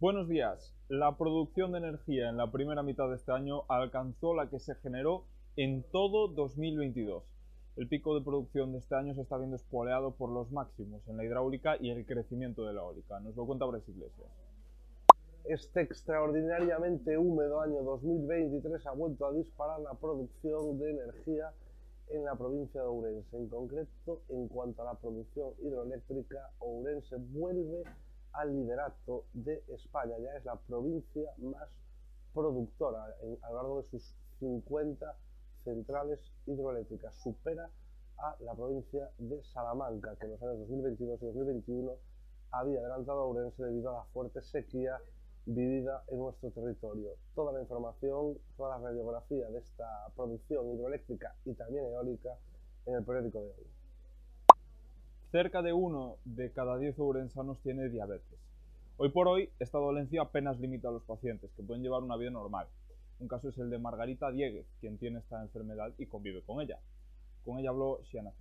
Buenos días. La producción de energía en la primera mitad de este año alcanzó la que se generó en todo 2022. El pico de producción de este año se está viendo espoleado por los máximos en la hidráulica y el crecimiento de la eólica. Nos lo cuenta Bres Iglesias. Este extraordinariamente húmedo año 2023 ha vuelto a disparar la producción de energía en la provincia de Ourense. En concreto, en cuanto a la producción hidroeléctrica, Ourense vuelve al liderato de España. Ya es la provincia más productora a lo largo de sus 50 centrales hidroeléctricas. Supera a la provincia de Salamanca, que en los años 2022 y 2021 había adelantado a Ourense debido a la fuerte sequía vivida en nuestro territorio. Toda la información, toda la radiografía de esta producción hidroeléctrica y también eólica en el periódico de hoy. Cerca de uno de cada diez ourensanos tiene diabetes. Hoy por hoy, esta dolencia apenas limita a los pacientes, que pueden llevar una vida normal. Un caso es el de Margarita Dieguez, quien tiene esta enfermedad y convive con ella. Con ella habló Shiana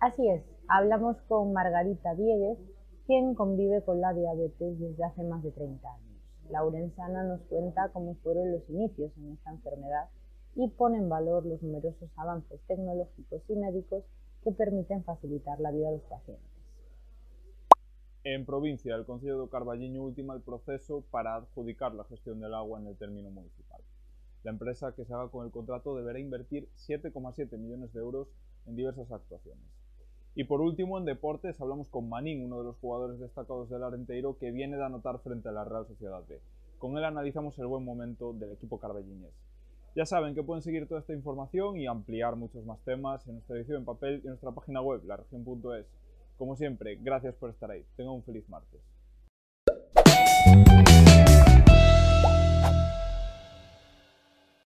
Así es, hablamos con Margarita Dieguez, quien convive con la diabetes desde hace más de 30 años. La urensana nos cuenta cómo fueron los inicios en esta enfermedad y pone en valor los numerosos avances tecnológicos y médicos que permiten facilitar la vida de los pacientes. En provincia, el Consejo de Carballiño ultima el proceso para adjudicar la gestión del agua en el término municipal. La empresa que se haga con el contrato deberá invertir 7,7 millones de euros en diversas actuaciones. Y por último, en deportes, hablamos con Manín, uno de los jugadores destacados del Arenteiro, que viene de anotar frente a la Real Sociedad B. Con él analizamos el buen momento del equipo carballiñés. Ya saben que pueden seguir toda esta información y ampliar muchos más temas en nuestra edición en papel y en nuestra página web, laregion.es. Como siempre, gracias por estar ahí. Tengan un feliz martes.